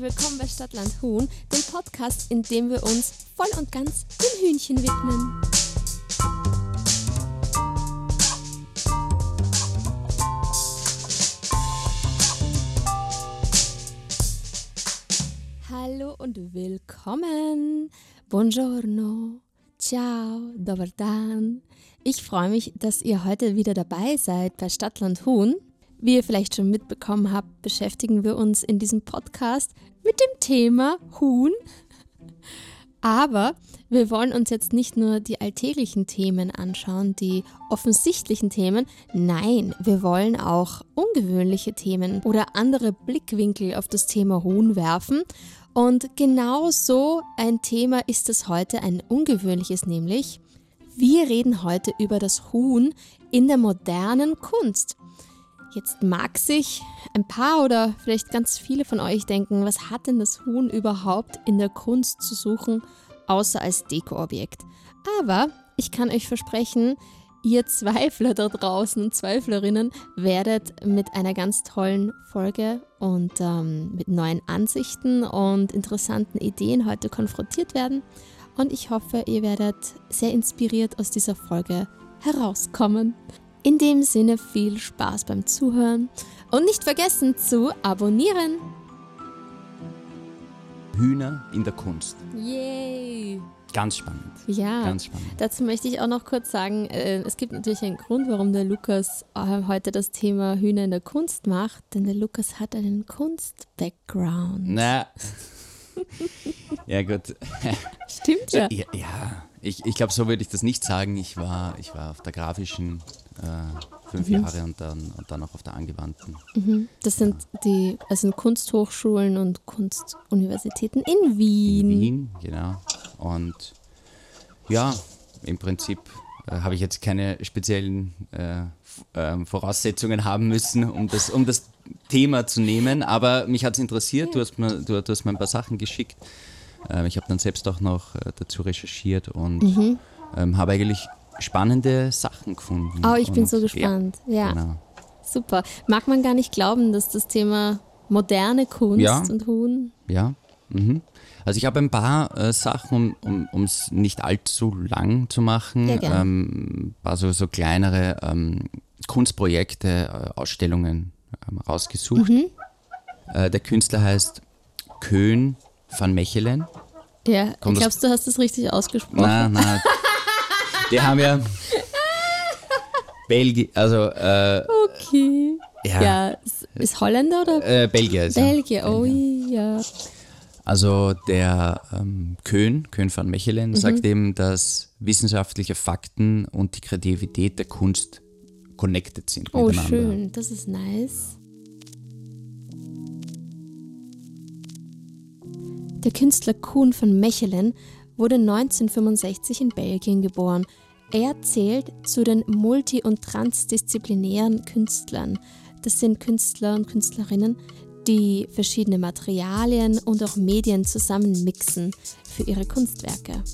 und willkommen bei Stadtland Huhn, dem Podcast, in dem wir uns voll und ganz dem Hühnchen widmen. Hallo und willkommen. Buongiorno. Ciao, dobar dan. Ich freue mich, dass ihr heute wieder dabei seid bei Stadtland Huhn. Wie ihr vielleicht schon mitbekommen habt, beschäftigen wir uns in diesem Podcast mit dem Thema Huhn. Aber wir wollen uns jetzt nicht nur die alltäglichen Themen anschauen, die offensichtlichen Themen. Nein, wir wollen auch ungewöhnliche Themen oder andere Blickwinkel auf das Thema Huhn werfen. Und genau so ein Thema ist es heute, ein ungewöhnliches nämlich. Wir reden heute über das Huhn in der modernen Kunst. Jetzt mag sich ein paar oder vielleicht ganz viele von euch denken, was hat denn das Huhn überhaupt in der Kunst zu suchen, außer als Dekoobjekt? Aber ich kann euch versprechen, ihr Zweifler da draußen und Zweiflerinnen werdet mit einer ganz tollen Folge und ähm, mit neuen Ansichten und interessanten Ideen heute konfrontiert werden. Und ich hoffe, ihr werdet sehr inspiriert aus dieser Folge herauskommen. In dem Sinne viel Spaß beim Zuhören und nicht vergessen zu abonnieren. Hühner in der Kunst. Yay! Ganz spannend. Ja, Ganz spannend. dazu möchte ich auch noch kurz sagen, äh, es gibt natürlich einen Grund, warum der Lukas äh, heute das Thema Hühner in der Kunst macht, denn der Lukas hat einen Kunst-Background. Na. ja, gut. Stimmt ja. Ja, ja. Ich, ich glaube, so würde ich das nicht sagen. Ich war, ich war auf der grafischen äh, fünf Jahre und dann, und dann auch auf der angewandten. Das sind die also Kunsthochschulen und Kunstuniversitäten in Wien. In Wien, genau. Und ja, im Prinzip äh, habe ich jetzt keine speziellen äh, ähm, Voraussetzungen haben müssen, um das, um das Thema zu nehmen. Aber mich hat es interessiert. Du hast, mir, du, du hast mir ein paar Sachen geschickt. Ähm, ich habe dann selbst auch noch äh, dazu recherchiert und Mhm. ähm, habe eigentlich spannende Sachen gefunden. Oh, ich bin so gespannt. Ja, Genau. super. Mag man gar nicht glauben, dass das Thema moderne Kunst Ja. und Huhn. Ja. Mhm. Also ich habe ein paar äh, Sachen, um es nicht allzu lang zu machen, Ja, ähm, ein paar so, so kleinere ähm, Kunstprojekte, äh, Ausstellungen ähm, rausgesucht. Mhm. Äh, der Künstler heißt Köhn van Mechelen. Ja, Kommt das- glaubst du, hast das richtig ausgesprochen? Na, na. Die haben ja Belgien, also äh, Okay. ja, Ja, ist, Holländer oder Äh, Belgier ist er. Belgier? Oh ja. Also der ähm, Köhn, Köhn van Mechelen, sagt eben, dass wissenschaftliche Fakten und die Kreativität der Kunst connected sind Oh, schön. Das ist nice. Der Künstler Kuhn von Mechelen wurde 1965 in Belgien geboren. Er zählt zu den multi- und transdisziplinären Künstlern. Das sind Künstler und Künstlerinnen, die verschiedene Materialien und auch Medien zusammenmixen für ihre Kunstwerke.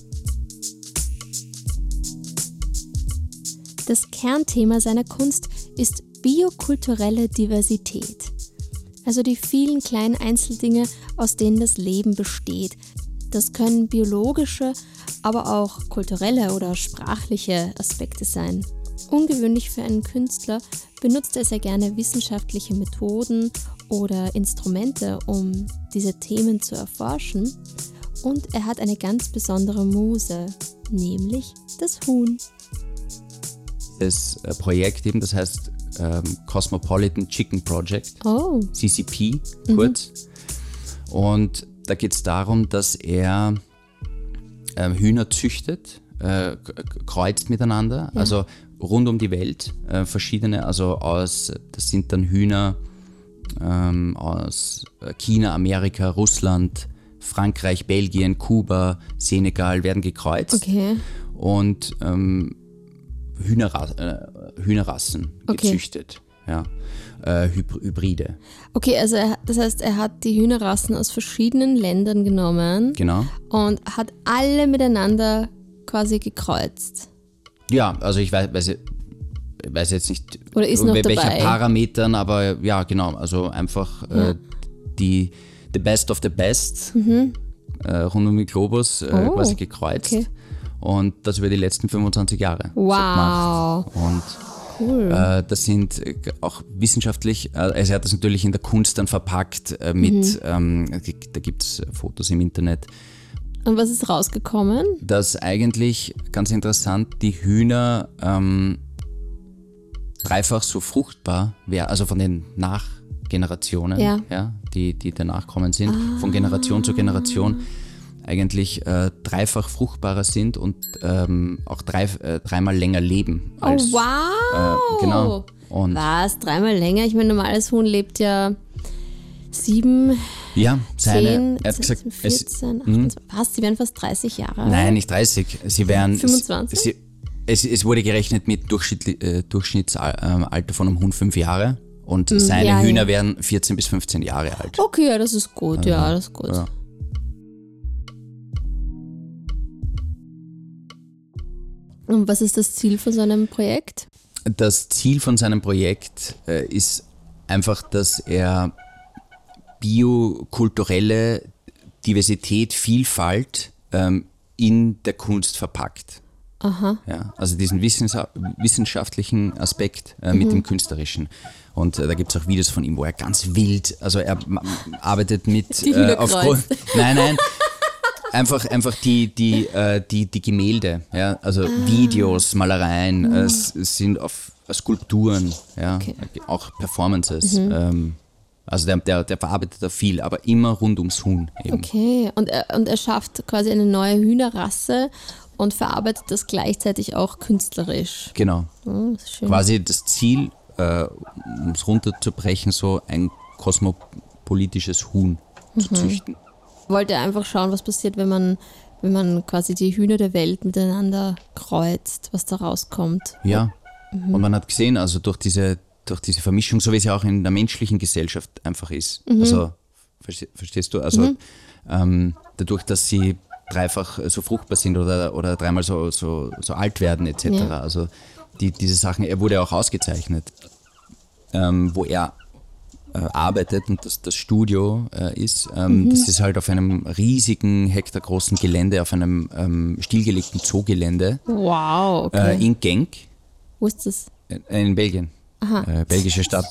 Das Kernthema seiner Kunst ist biokulturelle Diversität. Also die vielen kleinen Einzeldinge, aus denen das Leben besteht. Das können biologische, aber auch kulturelle oder sprachliche Aspekte sein. Ungewöhnlich für einen Künstler benutzt er sehr gerne wissenschaftliche Methoden oder Instrumente, um diese Themen zu erforschen. Und er hat eine ganz besondere Muse, nämlich das Huhn. Das äh, Projekt eben, das heißt ähm, Cosmopolitan Chicken Project, Oh, CCP kurz. Und da geht es darum, dass er ähm, Hühner züchtet, äh, kreuzt miteinander, also rund um die Welt, äh, verschiedene, also aus, das sind dann Hühner ähm, aus äh, China, Amerika, Russland, Frankreich, Belgien, Kuba, Senegal werden gekreuzt. Okay. und ähm, Hühnerra äh, Hühnerrassen Okay. gezüchtet. Ja. Äh, Hybr Hybride, Okay, also er, das heißt, er hat die Hühnerrassen aus verschiedenen Ländern genommen genau. und hat alle miteinander quasi gekreuzt. Ja, also ich weiß, weiß, weiß jetzt nicht, Oder ist noch welche dabei? Parametern, aber ja, genau, also einfach äh, die, The Best of the Best äh, rund um den Globus äh, Oh, quasi gekreuzt. okay. Und das über die letzten 25 Jahre. Wow. gemacht. Und Cool. äh, das sind äh, auch wissenschaftlich, äh, also er hat das natürlich in der Kunst dann verpackt äh, mit, Mhm. ähm, da gibt es Fotos im Internet, Und was ist rausgekommen? dass eigentlich, ganz interessant, die Hühner ähm, dreifach so fruchtbar wären, also von den Nachgenerationen, Ja. die, die danach kommen sind, von Generation zu Generation eigentlich äh, dreifach fruchtbarer sind und ähm, auch drei, äh, dreimal länger leben als oh, wow. äh, genau. Und Was? Dreimal länger? Ich meine, normales Huhn lebt ja sieben, ja, seine, zehn, er hat gesagt, 14, es, 14, 28. Was? Die werden fast 30 Jahre alt? nein, nicht 30, sie wären 25? Sie, es, es wurde gerechnet mit Durchschnitt, äh, Durchschnittsalter von einem Hund fünf Jahre und seine Mm, ja, Hühner ja. wären 14 bis 15 Jahre alt. Okay, ja, das ist gut. Ja, das ist gut. Ja. Und was ist das Ziel von so einem Projekt? Das Ziel von seinem Projekt äh, ist einfach, dass er biokulturelle Diversität, Vielfalt ähm, in der Kunst verpackt. Aha. Ja, also diesen Wissens wissenschaftlichen Aspekt äh, mit dem künstlerischen. Und äh, da gibt es auch Videos von ihm, wo er ganz wild, also er arbeitet mit Die Hühner aufgrund. Nein, nein. Einfach, einfach die, die, äh, die, die Gemälde, ja, also Ah. Videos, Malereien, äh, es, es sind auf Skulpturen, ja, Okay. auch Performances. Mhm. Ähm, also der, der, der verarbeitet da viel, aber immer rund ums Huhn eben. Okay. Und er, und er schafft quasi eine neue Hühnerrasse und verarbeitet das gleichzeitig auch künstlerisch. Genau. Oh, das ist schön. quasi das Ziel, äh, um es runterzubrechen, so ein kosmopolitisches Huhn zu züchten. Wollte einfach schauen, was passiert, wenn man, wenn man quasi die Hühner der Welt miteinander kreuzt, was da rauskommt. Ja. Und man hat gesehen, also durch diese, durch diese Vermischung, so wie es ja auch in der menschlichen Gesellschaft einfach ist. Also, verste, verstehst du? Also ähm, dadurch, dass sie dreifach so fruchtbar sind oder, oder dreimal so, so, so alt werden etc. Ja. Also die, diese Sachen, er wurde auch ausgezeichnet, ähm, wo er arbeitet und das, das Studio äh, ist. Ähm, Das ist halt auf einem riesigen, hektargroßen Gelände, auf einem ähm, stillgelegten Zoogelände Wow, okay. äh, in Genk. Wo ist das? Äh, In Belgien. Äh, belgische Stadt.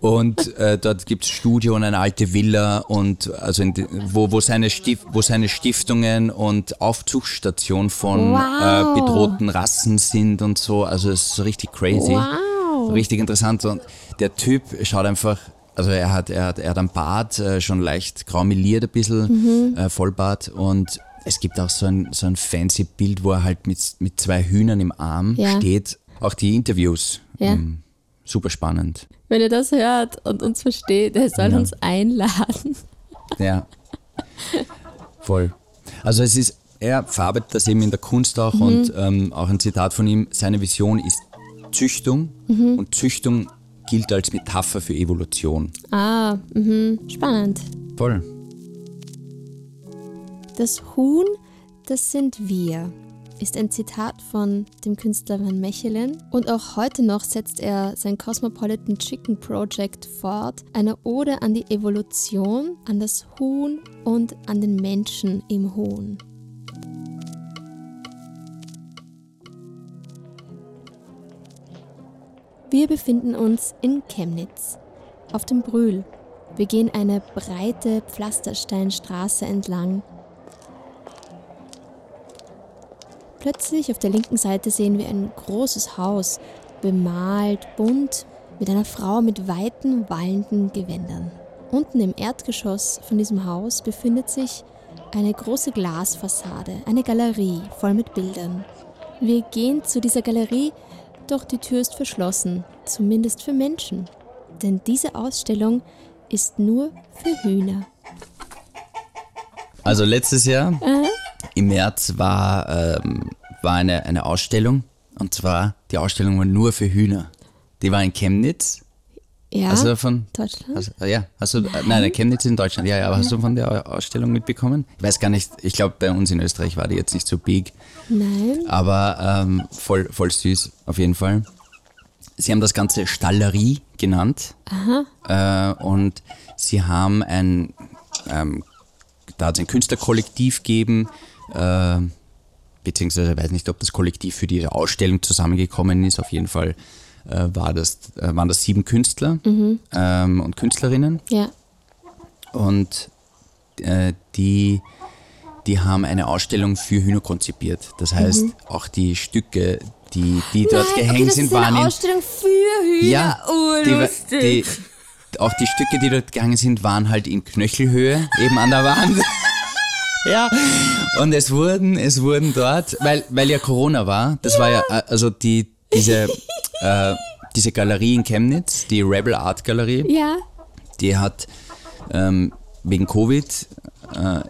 Und äh, dort gibt es Studio und eine alte Villa und also die, wo, wo, seine Stif wo seine Stiftungen und Aufzuchtstation von Wow. äh, bedrohten Rassen sind und so. Also es ist so richtig crazy. Wow. Richtig interessant. Und der Typ schaut einfach, also er hat, er hat, er hat einen Bart, äh, schon leicht graumeliert ein bisschen, Mhm. äh, Vollbart und es gibt auch so ein, so ein fancy Bild, wo er halt mit, mit zwei Hühnern im Arm Ja. steht. Auch die Interviews. Ja. ähm, super spannend. Wenn ihr das hört und uns versteht, er soll Ja. uns einladen. Ja. Voll. Also es ist, er verarbeitet das eben in der Kunst auch Mhm. und ähm, auch ein Zitat von ihm, seine Vision ist Züchtung Mhm. und Züchtung gilt als Metapher für Evolution. Ah, mhm. spannend. Voll. Das Huhn, das sind wir, ist ein Zitat von dem Künstler Van Mechelen. Und auch heute noch setzt er sein Cosmopolitan Chicken Project fort, eine Ode an die Evolution, an das Huhn und an den Menschen im Huhn. Wir befinden uns in Chemnitz, auf dem Brühl. Wir gehen eine breite Pflastersteinstraße entlang. Plötzlich auf der linken Seite sehen wir ein großes Haus, bemalt, bunt, mit einer Frau mit weiten, wallenden Gewändern. Unten im Erdgeschoss von diesem Haus befindet sich eine große Glasfassade, eine Galerie voll mit Bildern. Wir gehen zu dieser Galerie, doch die Tür ist verschlossen, zumindest für Menschen. Denn diese Ausstellung ist nur für Hühner. Also letztes Jahr im März war, ähm, war eine, eine Ausstellung und zwar die Ausstellung war nur für Hühner. Die war in Chemnitz. Ja, Hast du davon? Deutschland? Hast, äh, ja, hast du, äh, nein, der Chemnitz in Deutschland. Ja, ja, aber hast du von der Ausstellung mitbekommen? Ich weiß gar nicht, ich glaube, bei uns in Österreich war die jetzt nicht so big, Nein. aber ähm, voll, voll süß, auf jeden Fall. Sie haben das Ganze Stallerie genannt. Äh, und sie haben ein, ähm, da hat es ein Künstlerkollektiv gegeben, äh, beziehungsweise ich weiß nicht, ob das Kollektiv für diese Ausstellung zusammengekommen ist. Auf jeden Fall äh, war das, äh, waren das sieben Künstler ähm, und Künstlerinnen. Ja. Und äh, die, die haben eine Ausstellung für Hühner konzipiert. Das heißt, auch die Stücke, die, die dort Nein, gehängt okay, sind, waren eine in Ausstellung für Hühner. ja, oh, die, die, auch die Stücke, die dort gegangen sind, waren halt in Knöchelhöhe, eben an der Wand. ja, und es wurden, es wurden dort, weil, weil ja Corona war, das war ja, äh, also die, diese, äh, diese Galerie in Chemnitz, die Rebel Art Galerie, ja. die hat ähm, wegen Covid äh,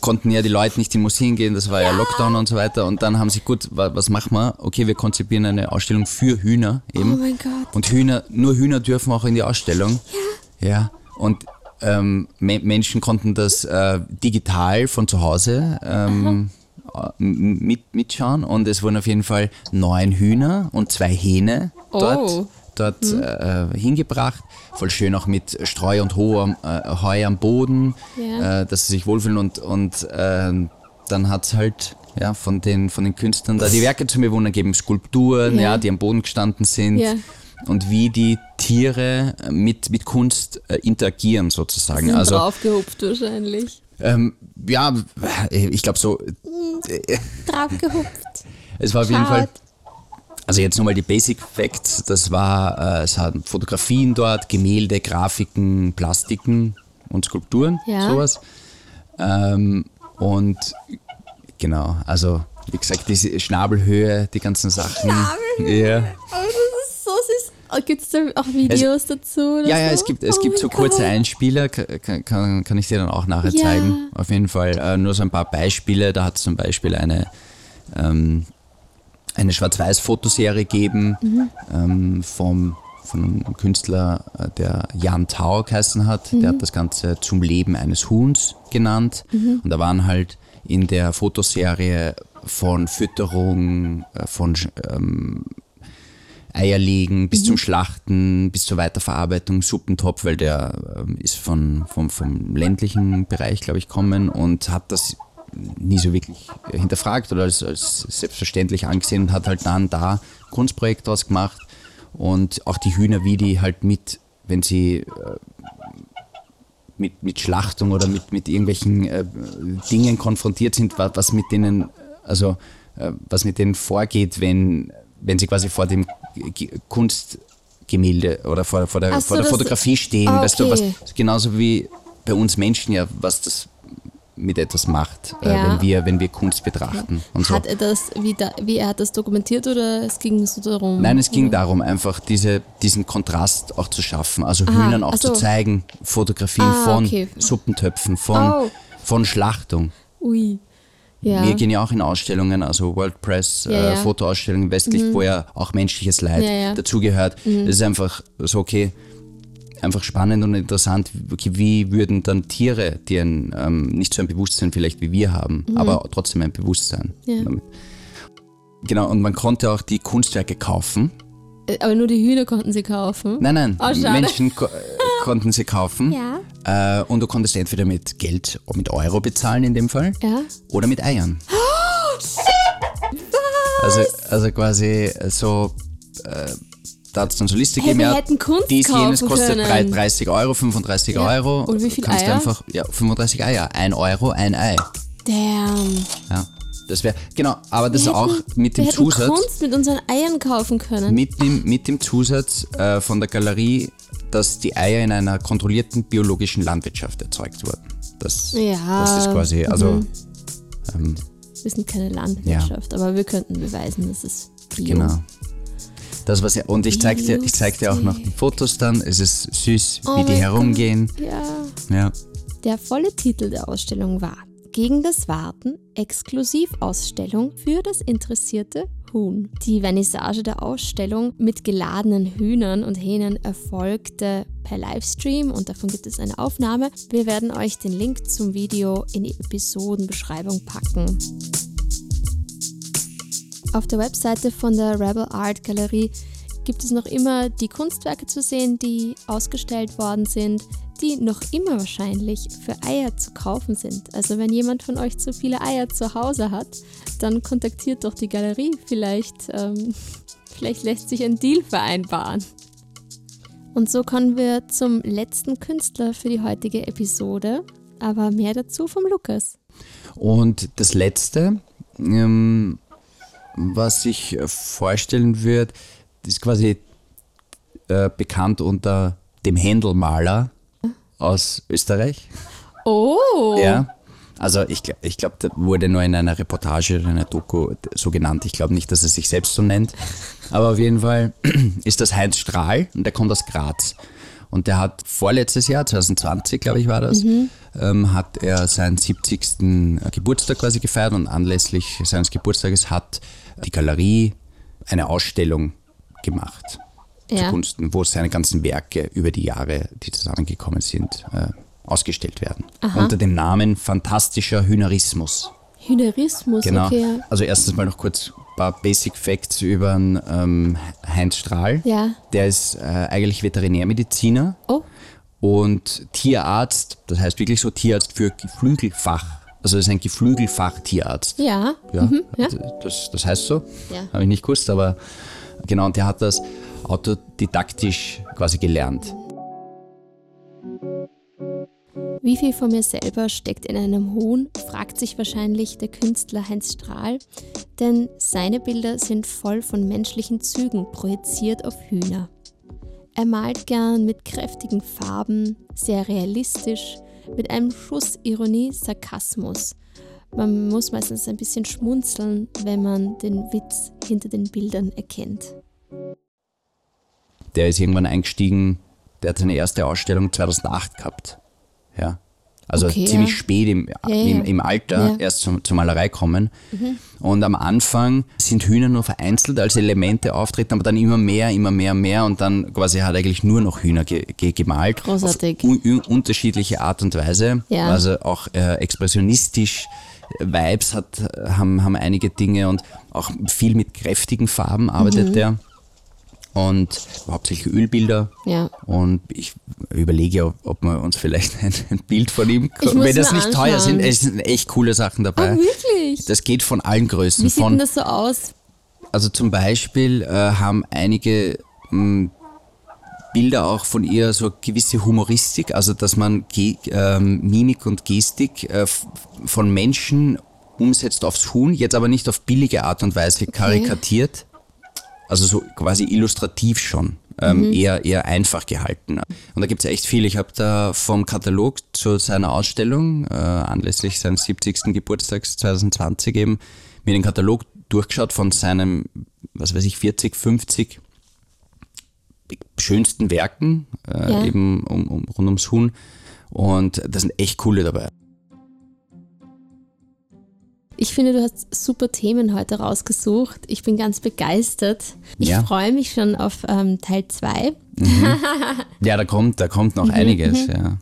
konnten ja die Leute nicht in Museen gehen, das war ja Lockdown und so weiter. Und dann haben sie, gut, wa, was machen wir? Okay, wir konzipieren eine Ausstellung für Hühner eben. Oh mein Gott. Und Hühner, nur Hühner dürfen auch in die Ausstellung. Ja. Ja. Und ähm, Me Menschen konnten das äh, digital von zu Hause ähm, äh, mit, mitschauen. Und es wurden auf jeden Fall neun Hühner und zwei Hähne dort, Oh. dort äh, hingebracht. Voll schön auch mit Streu und Heu am, äh, Heu am Boden, Ja. äh, dass sie sich wohlfühlen. Und, und äh, dann hat es halt ja, von, den, von den Künstlern da die Werke zum Bewundern gegeben. Skulpturen, Ja. ja. die am Boden gestanden sind Ja. und wie die Tiere mit, mit Kunst äh, interagieren sozusagen. Sind Also draufgehupft wahrscheinlich. Ähm, ja, ich glaube so, Draufgehupft. es war auf jeden Fall, also jetzt nochmal die Basic Facts, das war, äh, es hatten Fotografien dort, Gemälde, Grafiken, Plastiken und Skulpturen, Ja. sowas. Ähm, und genau, also wie gesagt, diese Schnabelhöhe, die ganzen Sachen. Ja. Oh, das ist so süß. Gibt es da auch Videos dazu? Oder Ja, ja, so? es gibt, es Oh gibt so kurze Gott. Einspieler, kann, kann, kann ich dir dann auch nachher Ja. zeigen. Auf jeden Fall äh, nur so ein paar Beispiele. Da hat es zum Beispiel eine, ähm, eine Schwarz-Weiß-Fotoserie gegeben Mhm. ähm, vom, von einem Künstler, äh, der Jan Tau geheißen hat. Mhm. Der hat das Ganze zum Leben eines Huhns genannt. Mhm. Und da waren halt in der Fotoserie von Fütterung, äh, von ähm, Eierlegen bis zum Schlachten, bis zur Weiterverarbeitung, Suppentopf, weil der ähm, ist von, vom, vom ländlichen Bereich, glaube ich, kommen und hat das nie so wirklich hinterfragt oder als, als selbstverständlich angesehen und hat halt dann da Kunstprojekt draus gemacht und auch die Hühner, wie die halt mit, wenn sie äh, mit, mit Schlachtung oder mit, mit irgendwelchen äh, Dingen konfrontiert sind, was, was mit denen, also äh, was mit denen vorgeht, wenn, wenn sie quasi vor dem Kunstgemälde oder vor, vor, der, so, vor der Fotografie stehen, Ah, weißt du, was, okay. genauso wie bei uns Menschen ja, was das mit etwas macht, äh, Ja. wenn, wir, wenn wir Kunst betrachten und so. Hat er das, wie, da, wie er hat das dokumentiert oder es ging so darum? Nein, es ging darum, einfach diese, diesen Kontrast auch zu schaffen. Also Hühnern auch so. zu zeigen, Fotografien Ah, von okay. Suppentöpfen, von, Oh. von Schlachtung. Ui. Ja. Wir gehen ja auch in Ausstellungen, also WordPress, Ja, äh. Mhm. Fotoausstellungen westlich, wo ja auch menschliches Leid dazugehört. Das ist einfach so, okay, einfach spannend und interessant, okay, wie würden dann Tiere, die ein, ähm, nicht so ein Bewusstsein vielleicht wie wir haben, aber trotzdem ein Bewusstsein. Mhm. Genau, und man konnte auch die Kunstwerke kaufen. Äh, Aber nur die Hühner konnten sie kaufen. Nein, nein, Oh. Menschen konnten sie kaufen. Ja. Äh, und du konntest entweder mit Geld, mit Euro bezahlen in dem Fall, Ja. oder mit Eiern. Also, also quasi so, äh, da hat es dann so Liste Hey, gegeben, wir hätten Kunst dies, jenes kostet können. drei- 30 Euro, 35 Ja. Euro. Und wie viel Kannst du Eier? einfach, ja, 35 Eier, ein Euro, ein Ei. Damn. Ja, das wäre, genau, aber das Wir auch hätten- mit wir dem hätten Zusatz. Kunst mit unseren Eiern kaufen können. Mit dem, mit dem Zusatz äh, von der Galerie, dass die Eier in einer kontrollierten biologischen Landwirtschaft erzeugt wurden. Das, Ja, das ist quasi, also Wir sind keine Landwirtschaft, aber wir könnten beweisen, dass es Bio. genau. Das was ja, und ich zeig dir, ich zeig dir auch noch die Fotos dann. Es ist süß, Oh wie die herumgehen. Ja. Ja. Der volle Titel der Ausstellung war Gegen das Warten Exklusivausstellung für das interessierte Huhn. Die Vernissage der Ausstellung mit geladenen Hühnern und Hähnen erfolgte per Livestream und davon gibt es eine Aufnahme. Wir werden euch den Link zum Video in die Episodenbeschreibung packen. Auf der Webseite von der Rebel Art Galerie gibt es noch immer die Kunstwerke zu sehen, die ausgestellt worden sind. die noch immer wahrscheinlich für Eier zu kaufen sind. Also wenn jemand von euch zu viele Eier zu Hause hat, dann kontaktiert doch die Galerie. Vielleicht, ähm, vielleicht lässt sich ein Deal vereinbaren. Und so kommen wir zum letzten Künstler für die heutige Episode. Aber mehr dazu vom Lukas. Und das letzte, ähm, was ich vorstellen würde, ist quasi äh, bekannt unter dem Händelmaler aus Österreich. Oh! Ja. Also ich, ich glaube, da wurde nur in einer Reportage oder einer Doku so genannt. Ich glaube nicht, dass er sich selbst so nennt. Aber auf jeden Fall ist das Heinz Strahl und der kommt aus Graz. Und der hat vorletztes Jahr, 2020 glaube ich war das, mhm. ähm, hat er seinen 70. Geburtstag quasi gefeiert und anlässlich seines Geburtstages hat die Galerie eine Ausstellung gemacht ja. zugunsten, wo seine ganzen Werke über die Jahre, die zusammengekommen sind, äh, ausgestellt werden. Aha. Unter dem Namen Fantastischer Hühnerismus. Hühnerismus, genau. okay. Also erstens mal noch kurz ein paar Basic Facts über ähm, Heinz Strahl. Ja. Der ist äh, eigentlich Veterinärmediziner oh. und Tierarzt, das heißt wirklich so Tierarzt für Geflügelfach. Also ist ein Geflügelfach-Tierarzt. Ja. Ja, mhm, ja. Das, das heißt so. Ja. Habe ich nicht gewusst, aber genau, und der hat das autodidaktisch quasi gelernt. Wie viel von mir selber steckt in einem Huhn, fragt sich wahrscheinlich der Künstler Heinz Strahl, denn seine Bilder sind voll von menschlichen Zügen projiziert auf Hühner. Er malt gern mit kräftigen Farben, sehr realistisch, mit einem Schuss Ironie, Sarkasmus. Man muss meistens ein bisschen schmunzeln, wenn man den Witz hinter den Bildern erkennt. Der ist irgendwann eingestiegen, der hat seine erste Ausstellung 2008 gehabt. Ja. Also okay, ziemlich ja. spät im, ja, im, im Alter erst zum, zur Malerei kommen. Mhm. Und am Anfang sind Hühner nur vereinzelt als Elemente auftreten, aber dann immer mehr, immer mehr, mehr und dann quasi hat er eigentlich nur noch Hühner ge ge gemalt. Großartig. Auf un unterschiedliche Art und Weise. Also auch äh, expressionistisch. Vibes hat, haben, haben einige Dinge und auch viel mit kräftigen Farben arbeitet mhm. er und hauptsächlich Ölbilder. Ja. Und ich überlege, ob wir uns vielleicht ein, ein Bild von ihm, wenn das nicht anschauen. teuer sind, es sind echt coole Sachen dabei. Ah, wirklich? Das geht von allen Größen. Wie sieht von, denn das so aus? Also zum Beispiel äh, haben einige mh, hm, Bilder auch von ihr so gewisse Humoristik, also dass man Ge ähm, Mimik und Gestik äh, von Menschen umsetzt aufs Huhn, jetzt aber nicht auf billige Art und Weise karikatiert, also so quasi illustrativ schon. Ähm, mhm. eher, eher einfach gehalten. Und da gibt es echt viel. Ich habe da vom Katalog zu seiner Ausstellung äh, anlässlich seines 70. Geburtstags 2020 eben mir den Katalog durchgeschaut von seinem, was weiß ich, 40, 50 schönsten Werken, äh, ja. eben um, um, rund ums Huhn. Und da sind echt coole dabei. Ich finde, du hast super Themen heute rausgesucht. Ich bin ganz begeistert. Ich ja. freue mich schon auf ähm, Teil 2. Mhm. ja, da kommt, da kommt noch mhm. einiges. Mhm. Ja.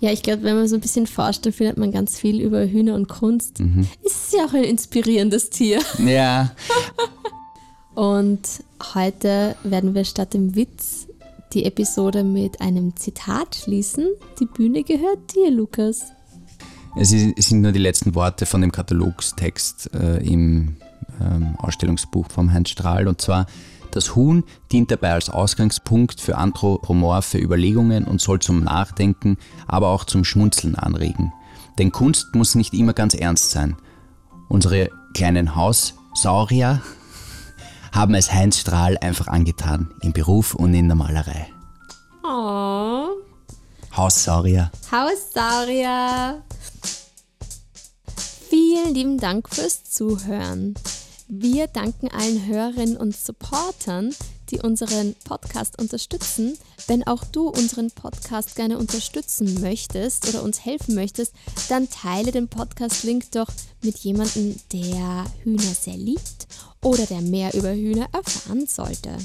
Ja, ich glaube, wenn man so ein bisschen forscht, dann findet man ganz viel über Hühner und Kunst. Mhm. Ist ja auch ein inspirierendes Tier. Ja. und heute werden wir statt dem Witz die Episode mit einem Zitat schließen. Die Bühne gehört dir, Lukas. Es sind nur die letzten Worte von dem Katalogstext äh, im ähm, Ausstellungsbuch vom Heinz Strahl. Und zwar, das Huhn dient dabei als Ausgangspunkt für anthropomorphe Überlegungen und soll zum Nachdenken, aber auch zum Schmunzeln anregen. Denn Kunst muss nicht immer ganz ernst sein. Unsere kleinen Haussaurier haben es Heinz Strahl einfach angetan, im Beruf und in der Malerei. Oh. Haussaurier. Haussaurier. Vielen lieben Dank fürs Zuhören. Wir danken allen Hörerinnen und Supportern, die unseren Podcast unterstützen. Wenn auch du unseren Podcast gerne unterstützen möchtest oder uns helfen möchtest, dann teile den Podcast-Link doch mit jemandem, der Hühner sehr liebt oder der mehr über Hühner erfahren sollte.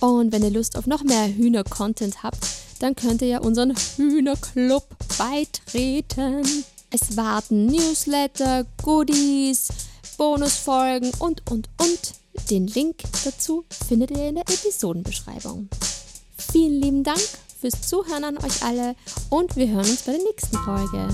Und wenn ihr Lust auf noch mehr Hühner-Content habt, dann könnt ihr ja unseren Hühnerclub beitreten. Es warten Newsletter, Goodies, Bonusfolgen und, und, und. Den Link dazu findet ihr in der Episodenbeschreibung. Vielen lieben Dank fürs Zuhören an euch alle und wir hören uns bei der nächsten Folge.